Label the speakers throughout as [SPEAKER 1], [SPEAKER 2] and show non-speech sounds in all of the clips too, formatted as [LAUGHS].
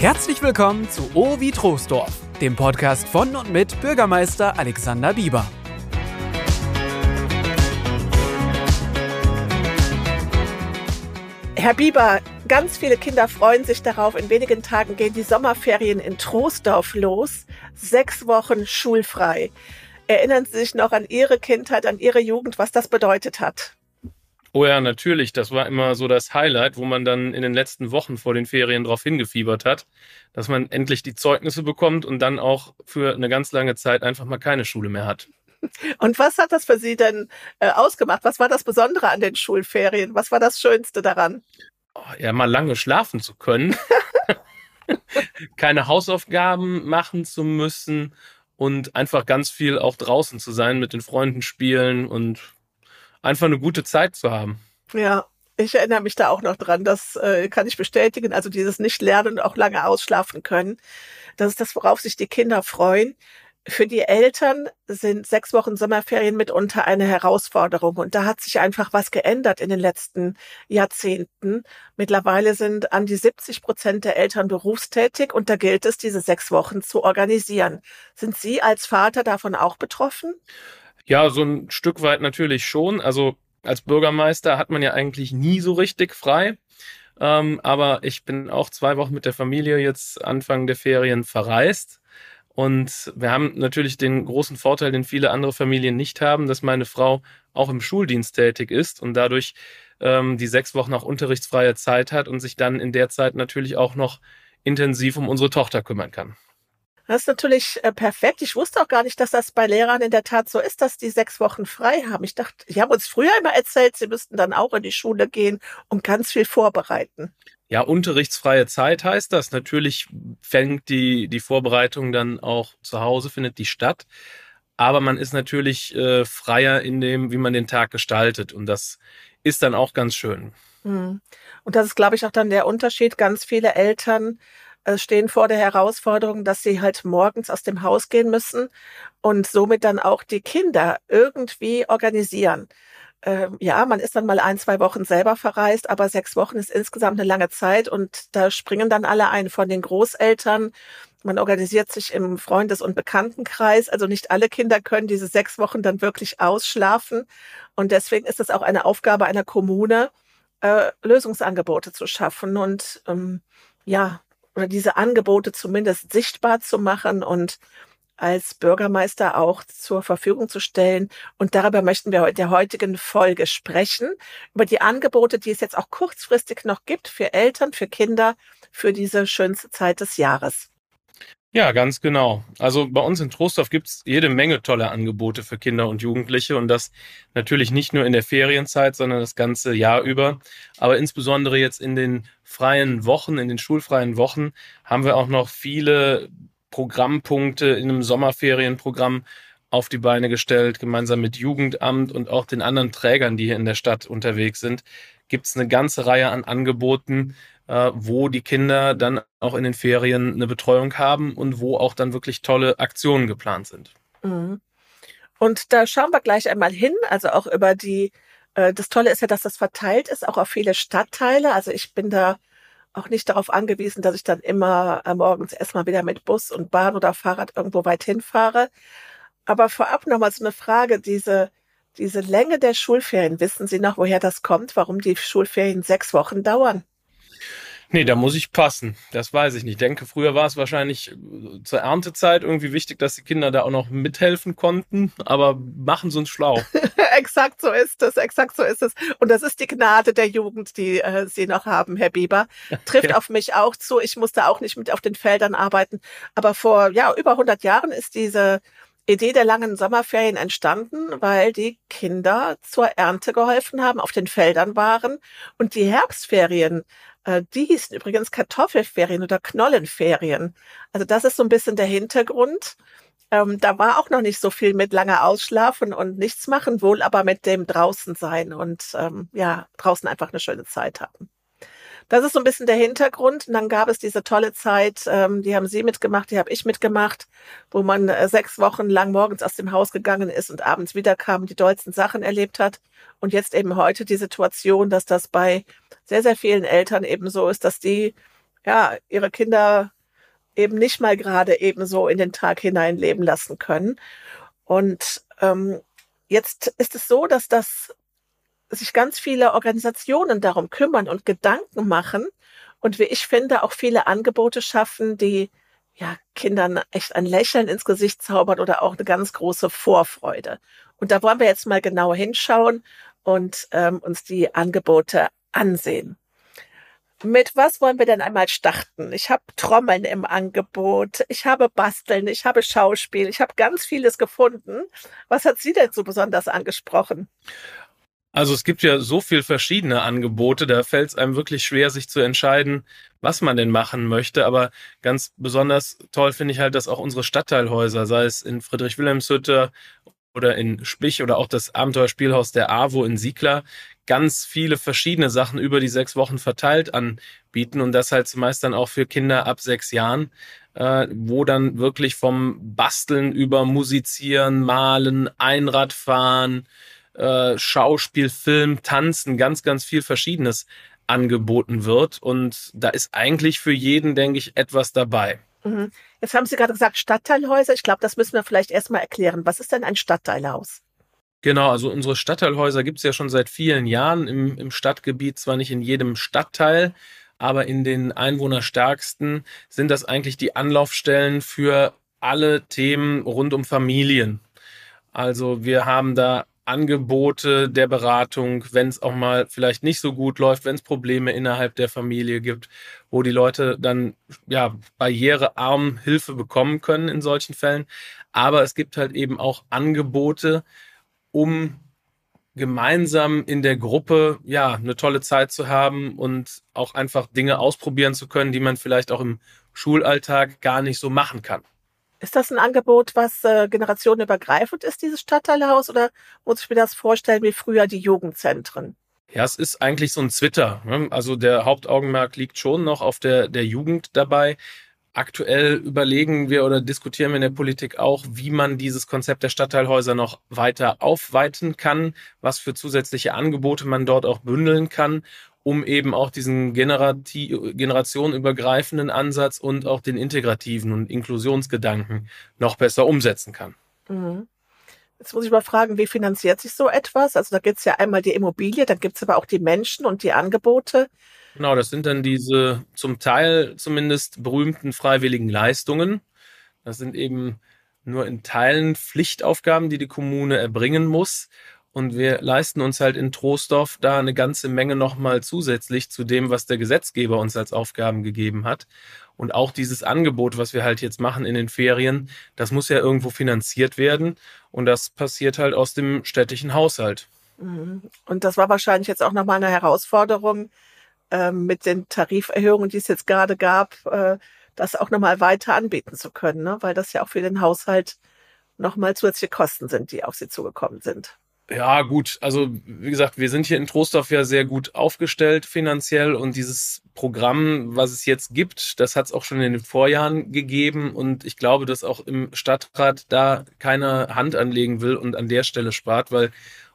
[SPEAKER 1] Herzlich willkommen zu O wie Troisdorf, dem Podcast von und mit Bürgermeister Alexander Bieber.
[SPEAKER 2] Herr Bieber, ganz viele Kinder freuen sich darauf. In wenigen Tagen gehen die Sommerferien in Troisdorf los. Sechs Wochen schulfrei. Erinnern Sie sich noch an Ihre Kindheit, an Ihre Jugend, was das bedeutet hat?
[SPEAKER 3] Oh ja, natürlich. Das war immer so das Highlight, wo man dann in den letzten Wochen vor den Ferien drauf hingefiebert hat, dass man endlich die Zeugnisse bekommt und dann auch für eine ganz lange Zeit einfach mal keine Schule mehr hat.
[SPEAKER 2] Und was hat das für Sie denn äh, ausgemacht? Was war das Besondere an den Schulferien? Was war das Schönste daran?
[SPEAKER 3] Oh, ja, mal lange schlafen zu können, [LAUGHS] keine Hausaufgaben machen zu müssen und einfach ganz viel auch draußen zu sein, mit den Freunden spielen und einfach eine gute Zeit zu haben.
[SPEAKER 2] Ja, ich erinnere mich da auch noch dran. Das äh, kann ich bestätigen. Also dieses Nicht-Lernen und auch lange ausschlafen können. Das ist das, worauf sich die Kinder freuen. Für die Eltern sind sechs Wochen Sommerferien mitunter eine Herausforderung. Und da hat sich einfach was geändert in den letzten Jahrzehnten. Mittlerweile sind an die 70 Prozent der Eltern berufstätig und da gilt es, diese sechs Wochen zu organisieren. Sind Sie als Vater davon auch betroffen?
[SPEAKER 3] Ja, so ein Stück weit natürlich schon. Also als Bürgermeister hat man ja eigentlich nie so richtig frei. Ähm, aber ich bin auch zwei Wochen mit der Familie jetzt Anfang der Ferien verreist. Und wir haben natürlich den großen Vorteil, den viele andere Familien nicht haben, dass meine Frau auch im Schuldienst tätig ist und dadurch ähm, die sechs Wochen auch unterrichtsfreie Zeit hat und sich dann in der Zeit natürlich auch noch intensiv um unsere Tochter kümmern kann.
[SPEAKER 2] Das ist natürlich äh, perfekt. Ich wusste auch gar nicht, dass das bei Lehrern in der Tat so ist, dass die sechs Wochen frei haben. Ich dachte, die haben uns früher immer erzählt, sie müssten dann auch in die Schule gehen und ganz viel vorbereiten.
[SPEAKER 3] Ja, unterrichtsfreie Zeit heißt das. Natürlich fängt die, die Vorbereitung dann auch zu Hause, findet die statt. Aber man ist natürlich äh, freier in dem, wie man den Tag gestaltet. Und das ist dann auch ganz schön.
[SPEAKER 2] Hm. Und das ist, glaube ich, auch dann der Unterschied. Ganz viele Eltern äh, stehen vor der Herausforderung, dass sie halt morgens aus dem Haus gehen müssen und somit dann auch die Kinder irgendwie organisieren. Ähm, ja, man ist dann mal ein, zwei Wochen selber verreist, aber sechs Wochen ist insgesamt eine lange Zeit und da springen dann alle ein von den Großeltern. Man organisiert sich im Freundes- und Bekanntenkreis. Also nicht alle Kinder können diese sechs Wochen dann wirklich ausschlafen. Und deswegen ist es auch eine Aufgabe einer Kommune, äh, Lösungsangebote zu schaffen. Und ähm, ja, diese Angebote zumindest sichtbar zu machen und als Bürgermeister auch zur Verfügung zu stellen. Und darüber möchten wir in der heutigen Folge sprechen, über die Angebote, die es jetzt auch kurzfristig noch gibt für Eltern, für Kinder, für diese schönste Zeit des Jahres.
[SPEAKER 3] Ja, ganz genau. Also bei uns in Trostorf gibt's jede Menge tolle Angebote für Kinder und Jugendliche und das natürlich nicht nur in der Ferienzeit, sondern das ganze Jahr über. Aber insbesondere jetzt in den freien Wochen, in den schulfreien Wochen haben wir auch noch viele Programmpunkte in einem Sommerferienprogramm auf die Beine gestellt, gemeinsam mit Jugendamt und auch den anderen Trägern, die hier in der Stadt unterwegs sind, gibt's eine ganze Reihe an Angeboten, äh, wo die Kinder dann auch in den Ferien eine Betreuung haben und wo auch dann wirklich tolle Aktionen geplant sind.
[SPEAKER 2] Mhm. Und da schauen wir gleich einmal hin, also auch über die, äh, das Tolle ist ja, dass das verteilt ist, auch auf viele Stadtteile. Also ich bin da auch nicht darauf angewiesen, dass ich dann immer äh, morgens erstmal wieder mit Bus und Bahn oder Fahrrad irgendwo weit hinfahre. Aber vorab nochmal so eine Frage, diese, diese Länge der Schulferien, wissen Sie noch, woher das kommt, warum die Schulferien sechs Wochen dauern?
[SPEAKER 3] Nee, da muss ich passen. Das weiß ich nicht. Ich denke, früher war es wahrscheinlich äh, zur Erntezeit irgendwie wichtig, dass die Kinder da auch noch mithelfen konnten, aber machen sie uns schlau. [LAUGHS]
[SPEAKER 2] exakt so ist es, exakt so ist es. Und das ist die Gnade der Jugend, die äh, Sie noch haben, Herr Bieber. Trifft ja. auf mich auch zu. Ich musste auch nicht mit auf den Feldern arbeiten. Aber vor ja über 100 Jahren ist diese Idee der langen Sommerferien entstanden, weil die Kinder zur Ernte geholfen haben, auf den Feldern waren und die Herbstferien die hießen übrigens Kartoffelferien oder Knollenferien. Also das ist so ein bisschen der Hintergrund. Ähm, da war auch noch nicht so viel mit langer Ausschlafen und nichts machen, wohl aber mit dem draußen sein und ähm, ja, draußen einfach eine schöne Zeit haben. Das ist so ein bisschen der Hintergrund. Und dann gab es diese tolle Zeit, ähm, die haben Sie mitgemacht, die habe ich mitgemacht, wo man äh, sechs Wochen lang morgens aus dem Haus gegangen ist und abends wiederkam, die dollsten Sachen erlebt hat. Und jetzt eben heute die Situation, dass das bei sehr, sehr vielen Eltern eben so ist, dass die ja, ihre Kinder eben nicht mal gerade eben so in den Tag hinein leben lassen können. Und ähm, jetzt ist es so, dass das sich ganz viele Organisationen darum kümmern und Gedanken machen und wie ich finde auch viele Angebote schaffen, die ja Kindern echt ein Lächeln ins Gesicht zaubern oder auch eine ganz große Vorfreude. Und da wollen wir jetzt mal genauer hinschauen und ähm, uns die Angebote ansehen. Mit was wollen wir denn einmal starten? Ich habe Trommeln im Angebot, ich habe Basteln, ich habe Schauspiel, ich habe ganz vieles gefunden. Was hat Sie denn so besonders angesprochen?
[SPEAKER 3] Also es gibt ja so viel verschiedene Angebote, da fällt es einem wirklich schwer, sich zu entscheiden, was man denn machen möchte. Aber ganz besonders toll finde ich halt, dass auch unsere Stadtteilhäuser, sei es in Friedrich-Wilhelms-Hütte oder in Spich oder auch das Abenteuerspielhaus der AWO in Siegler, ganz viele verschiedene Sachen über die sechs Wochen verteilt anbieten und das halt zumeist dann auch für Kinder ab sechs Jahren, äh, wo dann wirklich vom Basteln über Musizieren, Malen, Einradfahren, äh, Schauspiel, Film, Tanzen, ganz, ganz viel Verschiedenes angeboten wird. Und da ist eigentlich für jeden, denke ich, etwas dabei.
[SPEAKER 2] Mhm. Jetzt haben Sie gerade gesagt Stadtteilhäuser. Ich glaube, das müssen wir vielleicht erstmal erklären. Was ist denn ein Stadtteilhaus?
[SPEAKER 3] Genau, also unsere Stadtteilhäuser gibt es ja schon seit vielen Jahren im, im Stadtgebiet, zwar nicht in jedem Stadtteil, aber in den einwohnerstärksten sind das eigentlich die Anlaufstellen für alle Themen rund um Familien. Also wir haben da Angebote der Beratung, wenn es auch mal vielleicht nicht so gut läuft, wenn es Probleme innerhalb der Familie gibt, wo die Leute dann ja barrierearm Hilfe bekommen können in solchen Fällen. Aber es gibt halt eben auch Angebote, um gemeinsam in der Gruppe ja eine tolle Zeit zu haben und auch einfach Dinge ausprobieren zu können, die man vielleicht auch im Schulalltag gar nicht so machen kann.
[SPEAKER 2] Ist das ein Angebot, was äh, generationenübergreifend ist, dieses Stadtteilhaus, oder muss ich mir das vorstellen wie früher die Jugendzentren?
[SPEAKER 3] Ja, es ist eigentlich so ein Twitter. Ne? Also der Hauptaugenmerk liegt schon noch auf der, der Jugend dabei. Aktuell überlegen wir oder diskutieren wir in der Politik auch, wie man dieses Konzept der Stadtteilhäuser noch weiter aufweiten kann, was für zusätzliche Angebote man dort auch bündeln kann um eben auch diesen generationenübergreifenden Ansatz und auch den integrativen und Inklusionsgedanken noch besser umsetzen kann. Mhm.
[SPEAKER 2] Jetzt muss ich mal fragen, wie finanziert sich so etwas? Also da gibt es ja einmal die Immobilie, dann gibt es aber auch die Menschen und die Angebote.
[SPEAKER 3] Genau, das sind dann diese zum Teil zumindest berühmten freiwilligen Leistungen. Das sind eben nur in Teilen Pflichtaufgaben, die die Kommune erbringen muss. Und wir leisten uns halt in Troisdorf da eine ganze Menge nochmal zusätzlich zu dem, was der Gesetzgeber uns als Aufgaben gegeben hat. Und auch dieses Angebot, was wir halt jetzt machen in den Ferien, das muss ja irgendwo finanziert werden. Und das passiert halt aus dem städtischen Haushalt.
[SPEAKER 2] Mhm. Und das war wahrscheinlich jetzt auch nochmal eine Herausforderung äh, mit den Tariferhöhungen, die es jetzt gerade gab, äh, das auch nochmal weiter anbieten zu können, ne? weil das ja auch für den Haushalt nochmal zusätzliche Kosten sind, die auf sie zugekommen sind.
[SPEAKER 3] Ja, gut. Also, wie gesagt, wir sind hier in Trostorf ja sehr gut aufgestellt finanziell und dieses Programm, was es jetzt gibt, das hat es auch schon in den Vorjahren gegeben und ich glaube, dass auch im Stadtrat da keiner Hand anlegen will und an der Stelle spart, weil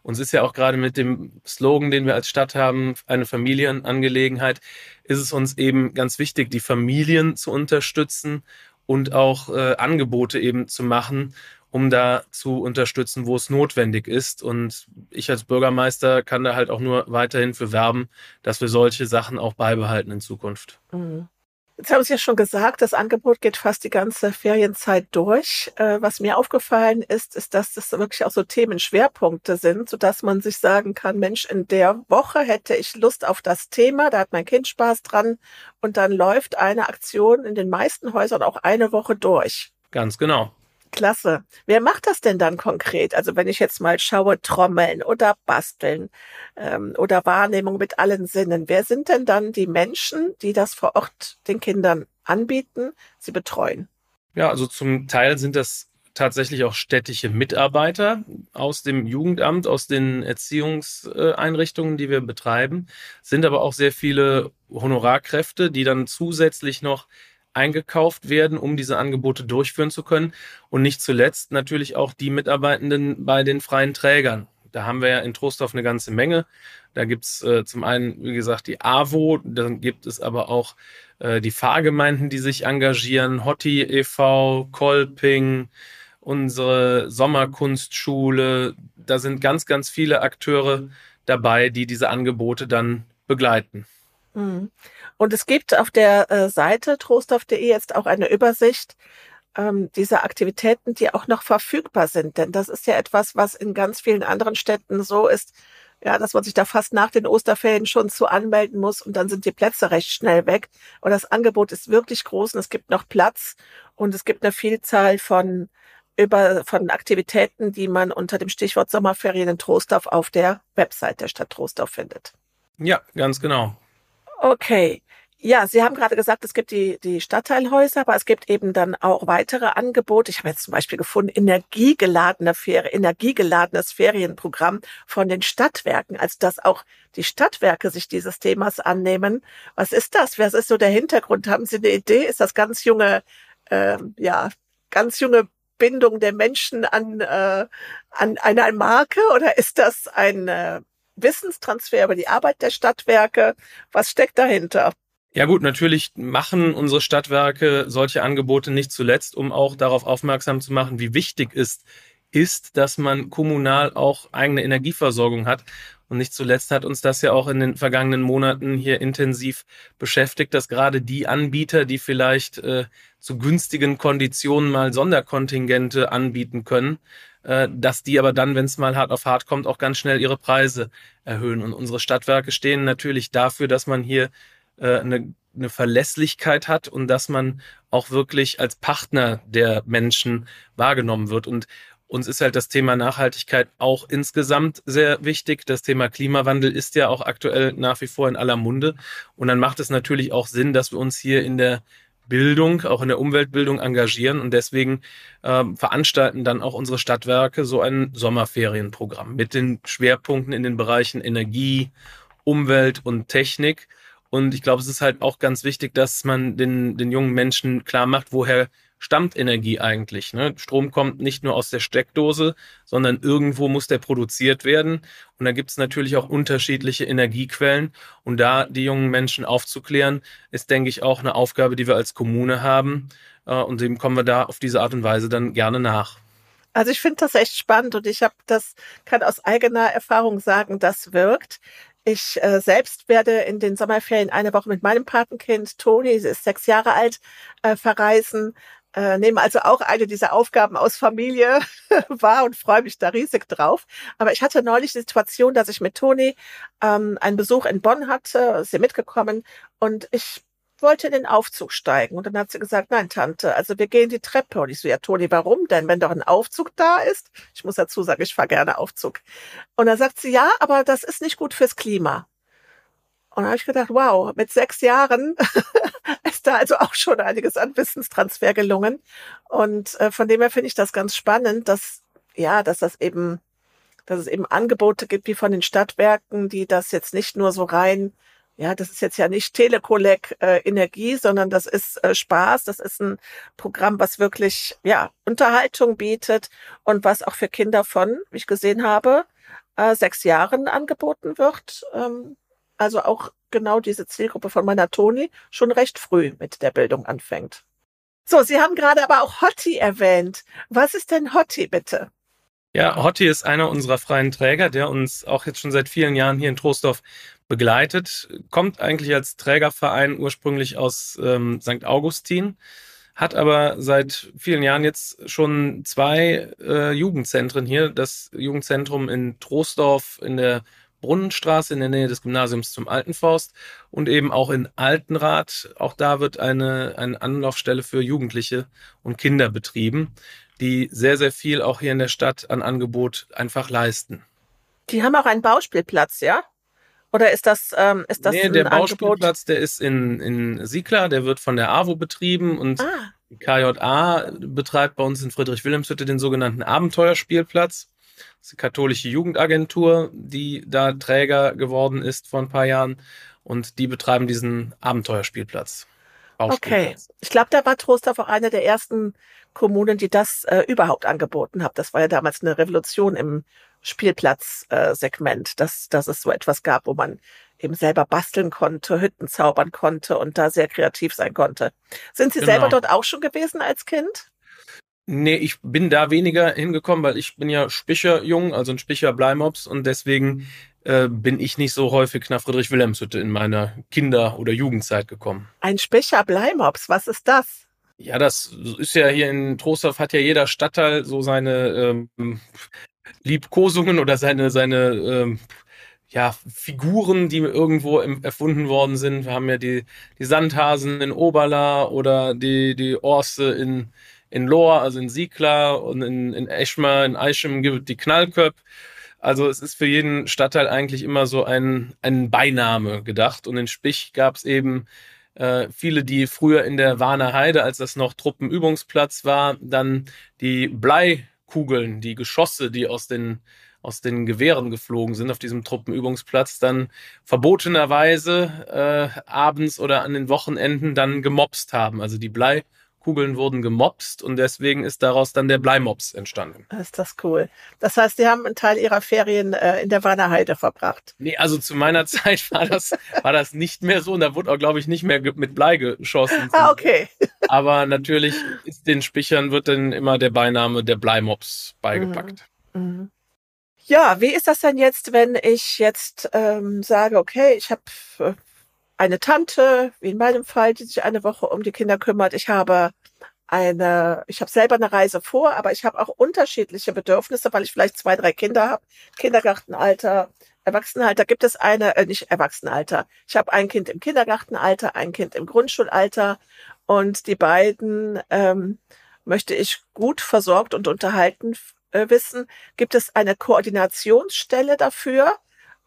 [SPEAKER 3] uns ist ja auch gerade mit dem Slogan, den wir als Stadt haben, eine Familienangelegenheit, ist es uns eben ganz wichtig, die Familien zu unterstützen und auch äh, Angebote eben zu machen, um da zu unterstützen, wo es notwendig ist. Und ich als Bürgermeister kann da halt auch nur weiterhin für werben, dass wir solche Sachen auch beibehalten in Zukunft. Mhm.
[SPEAKER 2] Jetzt haben Sie ja schon gesagt, das Angebot geht fast die ganze Ferienzeit durch. Äh, was mir aufgefallen ist, ist, dass das wirklich auch so Themenschwerpunkte sind, sodass man sich sagen kann, Mensch, in der Woche hätte ich Lust auf das Thema, da hat mein Kind Spaß dran und dann läuft eine Aktion in den meisten Häusern auch eine Woche durch.
[SPEAKER 3] Ganz genau.
[SPEAKER 2] Klasse. Wer macht das denn dann konkret? Also wenn ich jetzt mal schaue, Trommeln oder Basteln ähm, oder Wahrnehmung mit allen Sinnen. Wer sind denn dann die Menschen, die das vor Ort den Kindern anbieten, sie betreuen?
[SPEAKER 3] Ja, also zum Teil sind das tatsächlich auch städtische Mitarbeiter aus dem Jugendamt, aus den Erziehungseinrichtungen, die wir betreiben, sind aber auch sehr viele Honorarkräfte, die dann zusätzlich noch eingekauft werden, um diese Angebote durchführen zu können. Und nicht zuletzt natürlich auch die Mitarbeitenden bei den freien Trägern. Da haben wir ja in Trostorf eine ganze Menge. Da gibt's äh, zum einen, wie gesagt, die AWO, dann gibt es aber auch äh, die Fahrgemeinden, die sich engagieren, Hotti e.V., Kolping, unsere Sommerkunstschule. Da sind ganz, ganz viele Akteure dabei, die diese Angebote dann begleiten.
[SPEAKER 2] Mhm. Und es gibt auf der äh, Seite trostorf.de jetzt auch eine Übersicht ähm, dieser Aktivitäten, die auch noch verfügbar sind. Denn das ist ja etwas, was in ganz vielen anderen Städten so ist, ja, dass man sich da fast nach den Osterferien schon zu anmelden muss und dann sind die Plätze recht schnell weg. Und das Angebot ist wirklich groß und es gibt noch Platz und es gibt eine Vielzahl von über von Aktivitäten, die man unter dem Stichwort Sommerferien in Trostorf auf der Website der Stadt Trostorf findet.
[SPEAKER 3] Ja, ganz genau.
[SPEAKER 2] Okay. Ja, Sie haben gerade gesagt, es gibt die, die Stadtteilhäuser, aber es gibt eben dann auch weitere Angebote. Ich habe jetzt zum Beispiel gefunden, energiegeladene Ferien, energiegeladenes Ferienprogramm von den Stadtwerken, als dass auch die Stadtwerke sich dieses Themas annehmen. Was ist das? Was ist so der Hintergrund? Haben Sie eine Idee? Ist das ganz junge, äh, ja, ganz junge Bindung der Menschen an, äh, an einer Marke oder ist das ein äh, Wissenstransfer über die Arbeit der Stadtwerke? Was steckt dahinter?
[SPEAKER 3] Ja gut, natürlich machen unsere Stadtwerke solche Angebote nicht zuletzt, um auch darauf aufmerksam zu machen, wie wichtig es ist, dass man kommunal auch eigene Energieversorgung hat. Und nicht zuletzt hat uns das ja auch in den vergangenen Monaten hier intensiv beschäftigt, dass gerade die Anbieter, die vielleicht äh, zu günstigen Konditionen mal Sonderkontingente anbieten können, äh, dass die aber dann, wenn es mal hart auf hart kommt, auch ganz schnell ihre Preise erhöhen. Und unsere Stadtwerke stehen natürlich dafür, dass man hier äh, eine, eine Verlässlichkeit hat und dass man auch wirklich als Partner der Menschen wahrgenommen wird. Und uns ist halt das Thema Nachhaltigkeit auch insgesamt sehr wichtig. Das Thema Klimawandel ist ja auch aktuell nach wie vor in aller Munde. Und dann macht es natürlich auch Sinn, dass wir uns hier in der Bildung, auch in der Umweltbildung engagieren. Und deswegen äh, veranstalten dann auch unsere Stadtwerke so ein Sommerferienprogramm mit den Schwerpunkten in den Bereichen Energie, Umwelt und Technik und ich glaube, es ist halt auch ganz wichtig, dass man den, den jungen Menschen klar macht, woher stammt Energie eigentlich. Ne? Strom kommt nicht nur aus der Steckdose, sondern irgendwo muss der produziert werden. Und da gibt es natürlich auch unterschiedliche Energiequellen. Und da die jungen Menschen aufzuklären, ist, denke ich, auch eine Aufgabe, die wir als Kommune haben. Äh, und dem kommen wir da auf diese Art und Weise dann gerne nach.
[SPEAKER 2] Also ich finde das echt spannend und ich habe das kann aus eigener Erfahrung sagen, das wirkt. Ich äh, selbst werde in den Sommerferien eine Woche mit meinem Patenkind Toni, sie ist sechs Jahre alt, äh, verreisen. Äh, nehme also auch eine dieser Aufgaben aus Familie [LAUGHS] wahr und freue mich da riesig drauf. Aber ich hatte neulich die Situation, dass ich mit Toni ähm, einen Besuch in Bonn hatte, ist sie mitgekommen und ich wollte in den Aufzug steigen. Und dann hat sie gesagt, nein, Tante, also wir gehen die Treppe. Und ich so, ja, Toni, warum denn, wenn doch ein Aufzug da ist? Ich muss dazu sagen, ich fahre gerne Aufzug. Und dann sagt sie, ja, aber das ist nicht gut fürs Klima. Und da habe ich gedacht, wow, mit sechs Jahren [LAUGHS] ist da also auch schon einiges an Wissenstransfer gelungen. Und äh, von dem her finde ich das ganz spannend, dass, ja, dass das eben, dass es eben Angebote gibt wie von den Stadtwerken, die das jetzt nicht nur so rein ja, das ist jetzt ja nicht Telekolleg äh, Energie, sondern das ist äh, Spaß. Das ist ein Programm, was wirklich ja Unterhaltung bietet und was auch für Kinder von, wie ich gesehen habe, äh, sechs Jahren angeboten wird. Ähm, also auch genau diese Zielgruppe von meiner Toni schon recht früh mit der Bildung anfängt. So, Sie haben gerade aber auch Hotti erwähnt. Was ist denn Hotti bitte?
[SPEAKER 3] Ja, Hotti ist einer unserer freien Träger, der uns auch jetzt schon seit vielen Jahren hier in Trostorf begleitet, kommt eigentlich als Trägerverein ursprünglich aus ähm, St. Augustin, hat aber seit vielen Jahren jetzt schon zwei äh, Jugendzentren hier. Das Jugendzentrum in Troisdorf in der Brunnenstraße in der Nähe des Gymnasiums zum Altenforst und eben auch in Altenrath. Auch da wird eine, eine Anlaufstelle für Jugendliche und Kinder betrieben, die sehr, sehr viel auch hier in der Stadt an Angebot einfach leisten.
[SPEAKER 2] Die haben auch einen Bauspielplatz, ja? Oder ist das, ähm, ist das
[SPEAKER 3] nee, der Bauspielplatz, der ist in, in Siegler, der wird von der AWO betrieben und ah. KJA betreibt bei uns in Friedrich-Wilhelmshütte den sogenannten Abenteuerspielplatz. Das ist die katholische Jugendagentur, die da Träger geworden ist vor ein paar Jahren. Und die betreiben diesen Abenteuerspielplatz.
[SPEAKER 2] Okay. Ich glaube, da war Trostorf auch eine der ersten Kommunen, die das äh, überhaupt angeboten hat. Das war ja damals eine Revolution im Spielplatzsegment, äh, dass, dass es so etwas gab, wo man eben selber basteln konnte, Hütten zaubern konnte und da sehr kreativ sein konnte. Sind Sie genau. selber dort auch schon gewesen als Kind?
[SPEAKER 3] Nee, ich bin da weniger hingekommen, weil ich bin ja Spicherjung, also ein Spicher Bleimops und deswegen äh, bin ich nicht so häufig nach Friedrich-Wilhelms-Hütte in meiner Kinder- oder Jugendzeit gekommen.
[SPEAKER 2] Ein Spicher Bleimops, was ist das?
[SPEAKER 3] Ja, das ist ja hier in Trostorf hat ja jeder Stadtteil so seine ähm, Liebkosungen oder seine, seine ähm, ja, Figuren, die irgendwo im, erfunden worden sind. Wir haben ja die, die Sandhasen in Oberla oder die, die Orste in, in Lohr, also in Siegla und in, in Eschmer, in Eichem gibt die Knallköp. Also es ist für jeden Stadtteil eigentlich immer so ein, ein Beiname gedacht. Und in Spich gab es eben äh, viele, die früher in der Warner Heide, als das noch Truppenübungsplatz war, dann die Bleikugeln, die Geschosse, die aus den aus den Gewehren geflogen sind auf diesem Truppenübungsplatz, dann verbotenerweise äh, abends oder an den Wochenenden dann gemobst haben. Also die Blei Kugeln wurden gemopst und deswegen ist daraus dann der Bleimops entstanden.
[SPEAKER 2] Ist das cool. Das heißt, Sie haben einen Teil Ihrer Ferien äh, in der Wannerheide verbracht.
[SPEAKER 3] Nee, also zu meiner [LAUGHS] Zeit war das, war das nicht mehr so und da wurde auch, glaube ich, nicht mehr mit Blei geschossen.
[SPEAKER 2] Ah, okay. [LAUGHS]
[SPEAKER 3] Aber natürlich ist den Spichern wird dann immer der Beiname der Bleimops beigepackt. Mhm. Mhm.
[SPEAKER 2] Ja, wie ist das denn jetzt, wenn ich jetzt ähm, sage, okay, ich habe äh, eine Tante, wie in meinem Fall, die sich eine Woche um die Kinder kümmert. Ich habe eine, ich habe selber eine Reise vor, aber ich habe auch unterschiedliche Bedürfnisse, weil ich vielleicht zwei, drei Kinder habe. Kindergartenalter, Erwachsenenalter. Gibt es eine, äh, nicht Erwachsenenalter. Ich habe ein Kind im Kindergartenalter, ein Kind im Grundschulalter und die beiden ähm, möchte ich gut versorgt und unterhalten äh, wissen. Gibt es eine Koordinationsstelle dafür?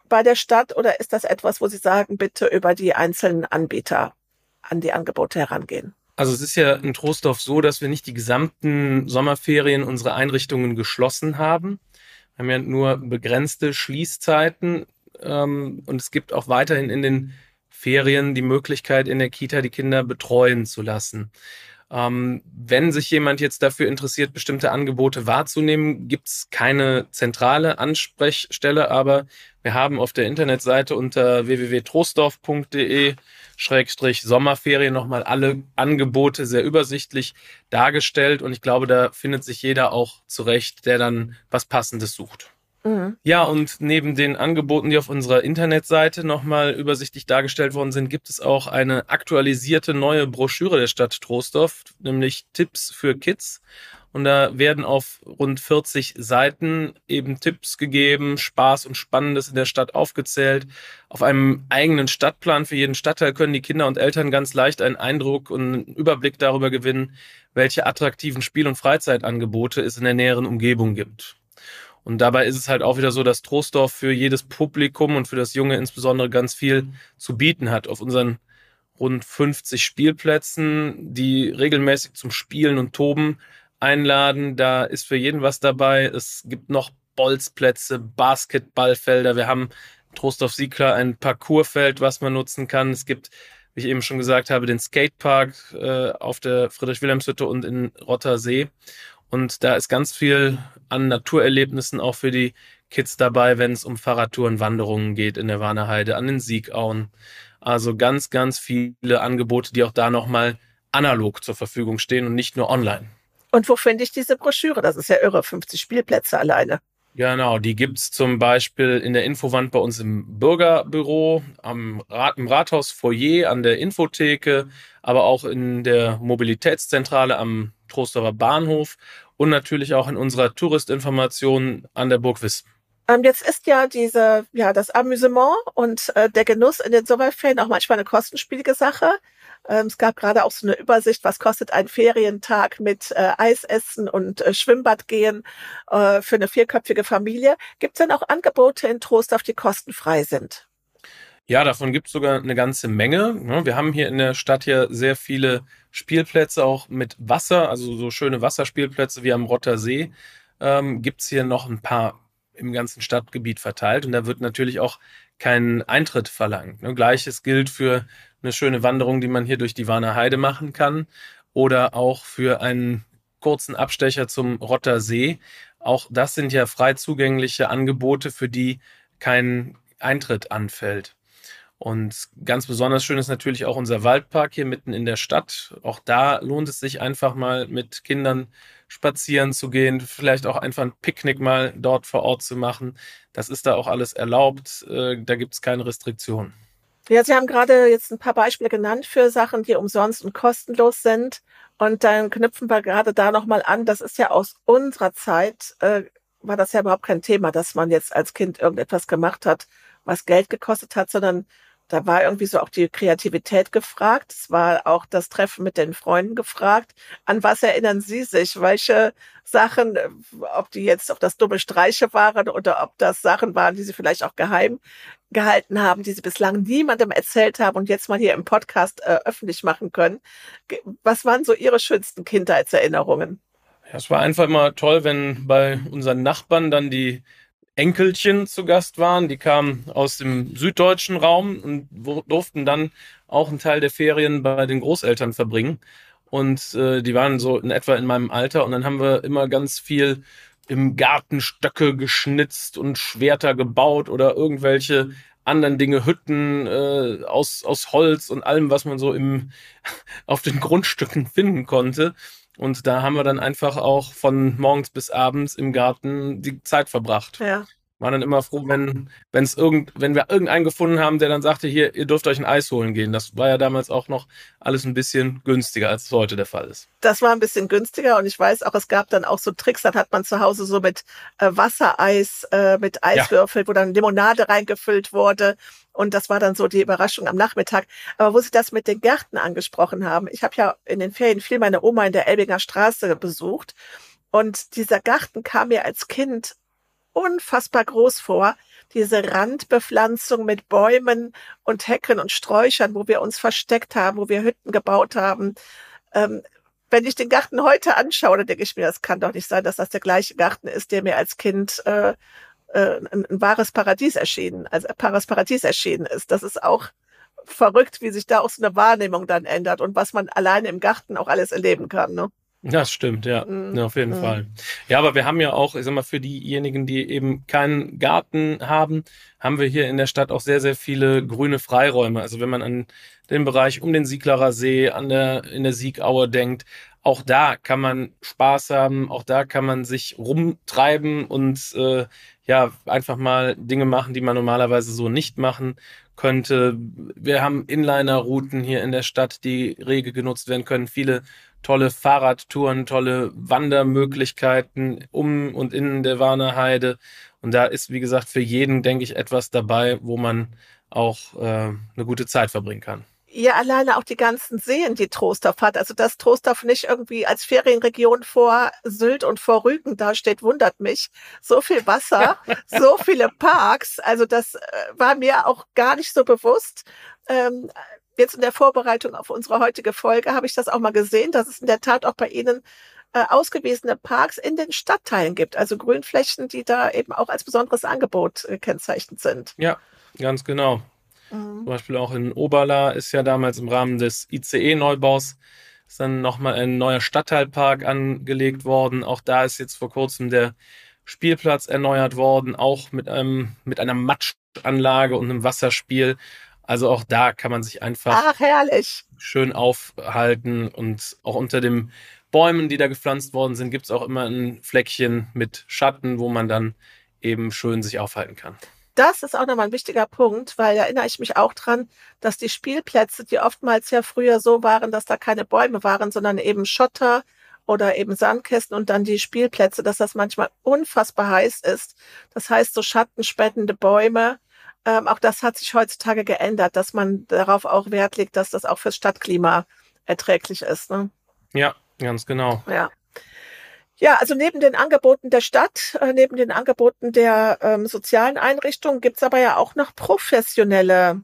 [SPEAKER 2] Bei der Stadt oder ist das etwas, wo Sie sagen, bitte über die einzelnen Anbieter an die Angebote herangehen?
[SPEAKER 3] Also es ist ja in Trostorf so, dass wir nicht die gesamten Sommerferien unsere Einrichtungen geschlossen haben. Wir haben ja nur begrenzte Schließzeiten ähm, und es gibt auch weiterhin in den Ferien die Möglichkeit, in der Kita die Kinder betreuen zu lassen. Ähm, wenn sich jemand jetzt dafür interessiert, bestimmte Angebote wahrzunehmen, gibt es keine zentrale Ansprechstelle, aber wir haben auf der Internetseite unter www.trostorf.de Schrägstrich Sommerferien nochmal alle Angebote sehr übersichtlich dargestellt und ich glaube, da findet sich jeder auch zurecht, der dann was Passendes sucht. Mhm. Ja, und neben den Angeboten, die auf unserer Internetseite nochmal übersichtlich dargestellt worden sind, gibt es auch eine aktualisierte neue Broschüre der Stadt Troisdorf, nämlich Tipps für Kids. Und da werden auf rund 40 Seiten eben Tipps gegeben, Spaß und Spannendes in der Stadt aufgezählt. Auf einem eigenen Stadtplan für jeden Stadtteil können die Kinder und Eltern ganz leicht einen Eindruck und einen Überblick darüber gewinnen, welche attraktiven Spiel- und Freizeitangebote es in der näheren Umgebung gibt. Und dabei ist es halt auch wieder so, dass Troisdorf für jedes Publikum und für das Junge insbesondere ganz viel zu bieten hat. Auf unseren rund 50 Spielplätzen, die regelmäßig zum Spielen und Toben einladen. Da ist für jeden was dabei. Es gibt noch Bolzplätze, Basketballfelder. Wir haben Trostorf Siegler ein Parcoursfeld, was man nutzen kann. Es gibt, wie ich eben schon gesagt habe, den Skatepark äh, auf der Friedrich-Wilhelms-Hütte und in Rottersee. Und da ist ganz viel an Naturerlebnissen auch für die Kids dabei, wenn es um Fahrradtouren, Wanderungen geht in der Warnerheide, an den Siegauen. Also ganz, ganz viele Angebote, die auch da nochmal analog zur Verfügung stehen und nicht nur online.
[SPEAKER 2] Und wo finde ich diese Broschüre? Das ist ja irre, 50 Spielplätze alleine.
[SPEAKER 3] Genau, die gibt's zum Beispiel in der Infowand bei uns im Bürgerbüro, am Rat, im Rathausfoyer, an der Infotheke, aber auch in der Mobilitätszentrale am Trostorfer Bahnhof und natürlich auch in unserer Touristinformation an der Burg Wiss.
[SPEAKER 2] Ähm, jetzt ist ja diese, ja, das Amüsement und äh, der Genuss in den Sommerferien auch manchmal eine kostenspielige Sache. Ähm, es gab gerade auch so eine Übersicht, was kostet ein Ferientag mit äh, Eisessen und äh, Schwimmbad gehen äh, für eine vierköpfige Familie. Gibt es denn auch Angebote in Trostorf, die kostenfrei sind?
[SPEAKER 3] Ja, davon gibt es sogar eine ganze Menge. Wir haben hier in der Stadt ja sehr viele Spielplätze auch mit Wasser, also so schöne Wasserspielplätze wie am Rotter See. Ähm, gibt es hier noch ein paar im ganzen Stadtgebiet verteilt und da wird natürlich auch kein Eintritt verlangt. Ne? Gleiches gilt für eine schöne Wanderung, die man hier durch die Warner Heide machen kann oder auch für einen kurzen Abstecher zum Rotter See. auch das sind ja frei zugängliche Angebote, für die kein Eintritt anfällt. Und ganz besonders schön ist natürlich auch unser Waldpark hier mitten in der Stadt. Auch da lohnt es sich einfach mal mit Kindern spazieren zu gehen, vielleicht auch einfach ein Picknick mal dort vor Ort zu machen. Das ist da auch alles erlaubt. Äh, da gibt es keine Restriktionen.
[SPEAKER 2] Ja, Sie haben gerade jetzt ein paar Beispiele genannt für Sachen, die umsonst und kostenlos sind. Und dann knüpfen wir gerade da nochmal an. Das ist ja aus unserer Zeit, äh, war das ja überhaupt kein Thema, dass man jetzt als Kind irgendetwas gemacht hat, was Geld gekostet hat, sondern da war irgendwie so auch die Kreativität gefragt. Es war auch das Treffen mit den Freunden gefragt. An was erinnern Sie sich? Welche Sachen, ob die jetzt, ob das dumme Streiche waren oder ob das Sachen waren, die Sie vielleicht auch geheim gehalten haben, die Sie bislang niemandem erzählt haben und jetzt mal hier im Podcast äh, öffentlich machen können. Was waren so Ihre schönsten Kindheitserinnerungen?
[SPEAKER 3] Ja, es war einfach immer toll, wenn bei unseren Nachbarn dann die Enkelchen zu Gast waren. Die kamen aus dem süddeutschen Raum und durften dann auch einen Teil der Ferien bei den Großeltern verbringen. Und äh, die waren so in etwa in meinem Alter. Und dann haben wir immer ganz viel im Garten Stöcke geschnitzt und Schwerter gebaut oder irgendwelche anderen Dinge, Hütten äh, aus, aus Holz und allem, was man so im, [LAUGHS] auf den Grundstücken finden konnte. Und da haben wir dann einfach auch von morgens bis abends im Garten die Zeit verbracht. Ja. War dann immer froh, wenn, wenn's irgend, wenn wir irgendeinen gefunden haben, der dann sagte, hier, ihr dürft euch ein Eis holen gehen. Das war ja damals auch noch alles ein bisschen günstiger, als es heute der Fall ist.
[SPEAKER 2] Das war ein bisschen günstiger und ich weiß auch, es gab dann auch so Tricks, dann hat man zu Hause so mit äh, Wassereis, äh, mit Eiswürfel, ja. wo dann Limonade reingefüllt wurde und das war dann so die Überraschung am Nachmittag. Aber wo Sie das mit den Gärten angesprochen haben, ich habe ja in den Ferien viel meine Oma in der Elbinger Straße besucht. Und dieser Garten kam mir als Kind unfassbar groß vor. Diese Randbepflanzung mit Bäumen und Hecken und Sträuchern, wo wir uns versteckt haben, wo wir Hütten gebaut haben. Ähm, wenn ich den Garten heute anschaue, dann denke ich mir, das kann doch nicht sein, dass das der gleiche Garten ist, der mir als Kind äh, äh, ein, ein wahres Paradies erschienen, ein wahres Paradies erschienen ist. Das ist auch verrückt, wie sich da auch so eine Wahrnehmung dann ändert und was man alleine im Garten auch alles erleben kann. Ne?
[SPEAKER 3] Das stimmt, ja. Mhm. ja auf jeden mhm. Fall. Ja, aber wir haben ja auch, ich sag mal, für diejenigen, die eben keinen Garten haben, haben wir hier in der Stadt auch sehr, sehr viele grüne Freiräume. Also wenn man an den Bereich um den Sieglerer See, an der, in der Siegaue denkt, auch da kann man Spaß haben, auch da kann man sich rumtreiben und äh, ja, einfach mal Dinge machen, die man normalerweise so nicht machen könnte. Wir haben Inliner-Routen hier in der Stadt, die rege genutzt werden können. Viele tolle Fahrradtouren, tolle Wandermöglichkeiten um und in der Warner Heide. Und da ist, wie gesagt, für jeden, denke ich, etwas dabei, wo man auch äh, eine gute Zeit verbringen kann
[SPEAKER 2] ja alleine auch die ganzen Seen, die Trostorf hat. Also dass Trostorf nicht irgendwie als Ferienregion vor Sylt und vor Rügen dasteht, wundert mich. So viel Wasser, [LAUGHS] so viele Parks. Also das äh, war mir auch gar nicht so bewusst. Ähm, jetzt in der Vorbereitung auf unsere heutige Folge habe ich das auch mal gesehen, dass es in der Tat auch bei Ihnen äh, ausgewiesene Parks in den Stadtteilen gibt. Also Grünflächen, die da eben auch als besonderes Angebot gekennzeichnet sind.
[SPEAKER 3] Ja, ganz genau. Mhm. Zum Beispiel auch in Oberla ist ja damals im Rahmen des ICE-Neubaus ist dann nochmal ein neuer Stadtteilpark angelegt worden. Auch da ist jetzt vor kurzem der Spielplatz erneuert worden, auch mit einem, mit einer Matschanlage und einem Wasserspiel. Also auch da kann man sich einfach
[SPEAKER 2] Ach,
[SPEAKER 3] schön aufhalten und auch unter den Bäumen, die da gepflanzt worden sind, gibt es auch immer ein Fleckchen mit Schatten, wo man dann eben schön sich aufhalten kann
[SPEAKER 2] das ist auch nochmal ein wichtiger Punkt, weil da erinnere ich mich auch dran, dass die Spielplätze, die oftmals ja früher so waren, dass da keine Bäume waren, sondern eben Schotter oder eben Sandkästen und dann die Spielplätze, dass das manchmal unfassbar heiß ist. Das heißt, so schattenspendende Bäume, ähm, auch das hat sich heutzutage geändert, dass man darauf auch Wert legt, dass das auch fürs Stadtklima erträglich ist. Ne?
[SPEAKER 3] Ja, ganz genau.
[SPEAKER 2] Ja. Ja, also neben den Angeboten der Stadt, äh, neben den Angeboten der ähm, sozialen Einrichtungen gibt's aber ja auch noch professionelle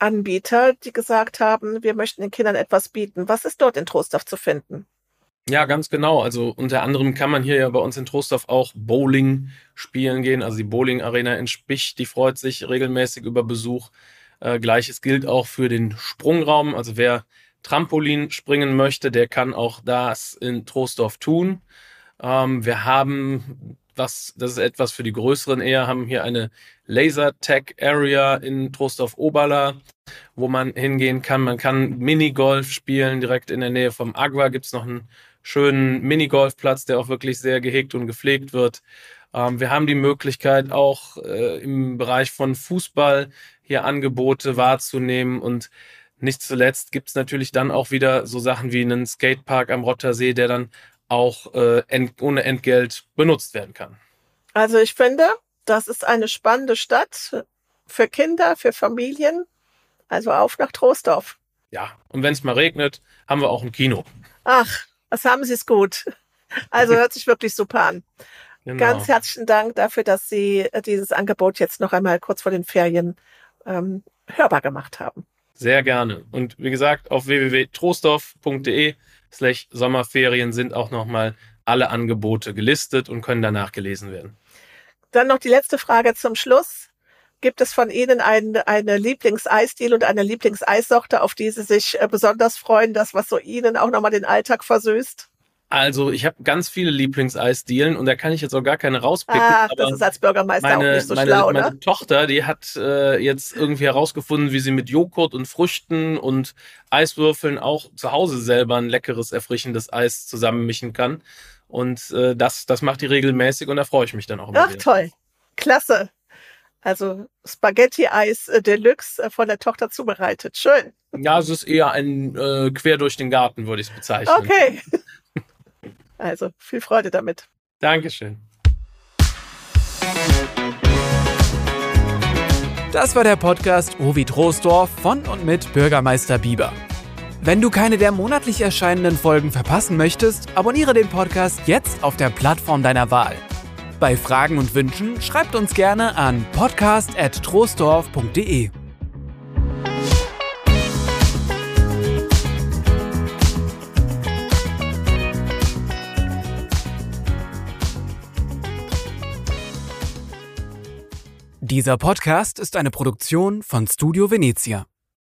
[SPEAKER 2] Anbieter, die gesagt haben, wir möchten den Kindern etwas bieten. Was ist dort in Trostorf zu finden?
[SPEAKER 3] Ja, ganz genau. Also unter anderem kann man hier ja bei uns in Trostorf auch Bowling spielen gehen. Also die Bowling Arena in Spich, die freut sich regelmäßig über Besuch. Äh, Gleiches gilt auch für den Sprungraum. Also wer Trampolin springen möchte, der kann auch das in Trostorf tun. Ähm, wir haben was, das ist etwas für die größeren eher, haben hier eine Laser-Tag-Area in Trostorf-Oberla, wo man hingehen kann. Man kann Minigolf spielen, direkt in der Nähe vom Agua gibt's noch einen schönen Minigolfplatz, der auch wirklich sehr gehegt und gepflegt wird. Ähm, wir haben die Möglichkeit, auch äh, im Bereich von Fußball hier Angebote wahrzunehmen und nicht zuletzt gibt's natürlich dann auch wieder so Sachen wie einen Skatepark am Rottersee, der dann auch äh, ent ohne Entgelt benutzt werden kann.
[SPEAKER 2] Also ich finde, das ist eine spannende Stadt für Kinder, für Familien. Also auf nach Troisdorf.
[SPEAKER 3] Ja, und wenn es mal regnet, haben wir auch ein Kino.
[SPEAKER 2] Ach, was haben Sie es gut. Also [LAUGHS] hört sich wirklich super an. Genau. Ganz herzlichen Dank dafür, dass Sie äh, dieses Angebot jetzt noch einmal kurz vor den Ferien ähm, hörbar gemacht haben.
[SPEAKER 3] Sehr gerne. Und wie gesagt, auf www.trostorf.de slash Sommerferien sind auch nochmal alle Angebote gelistet und können danach gelesen werden.
[SPEAKER 2] Dann noch die letzte Frage zum Schluss. Gibt es von Ihnen ein, eine Lieblingseisdiele und eine Lieblingseissorte, auf die Sie sich äh, besonders freuen, das, was so Ihnen auch nochmal den Alltag versüßt?
[SPEAKER 3] Also ich habe ganz viele Lieblingseisdielen und da kann ich jetzt auch gar keine rauspicken.
[SPEAKER 2] Ah, das ist als Bürgermeister
[SPEAKER 3] meine,
[SPEAKER 2] auch nicht so
[SPEAKER 3] meine,
[SPEAKER 2] schlau,
[SPEAKER 3] meine
[SPEAKER 2] ne?
[SPEAKER 3] Tochter, die hat äh, jetzt irgendwie herausgefunden, wie sie mit Joghurt und Früchten und Eiswürfeln auch zu Hause selber ein leckeres, erfrischendes Eis zusammenmischen kann. Und äh, das, das macht die regelmäßig und da freue ich mich dann auch immer
[SPEAKER 2] Ach,
[SPEAKER 3] wieder.
[SPEAKER 2] toll. Klasse. Also Spaghetti-Eis äh, Deluxe äh, von der Tochter zubereitet. Schön.
[SPEAKER 3] Ja, es ist eher ein äh, quer durch den Garten, würde ich es bezeichnen.
[SPEAKER 2] Okay. [LAUGHS] Also viel Freude damit.
[SPEAKER 3] Dankeschön.
[SPEAKER 1] Das war der Podcast Ovi Troisdorf von und mit Bürgermeister Bieber. Wenn du keine der monatlich erscheinenden Folgen verpassen möchtest, abonniere den Podcast jetzt auf der Plattform deiner Wahl. Bei Fragen und Wünschen schreibt uns gerne an podcast.troisdorf.de. Dieser Podcast ist eine Produktion von Studio Venezia.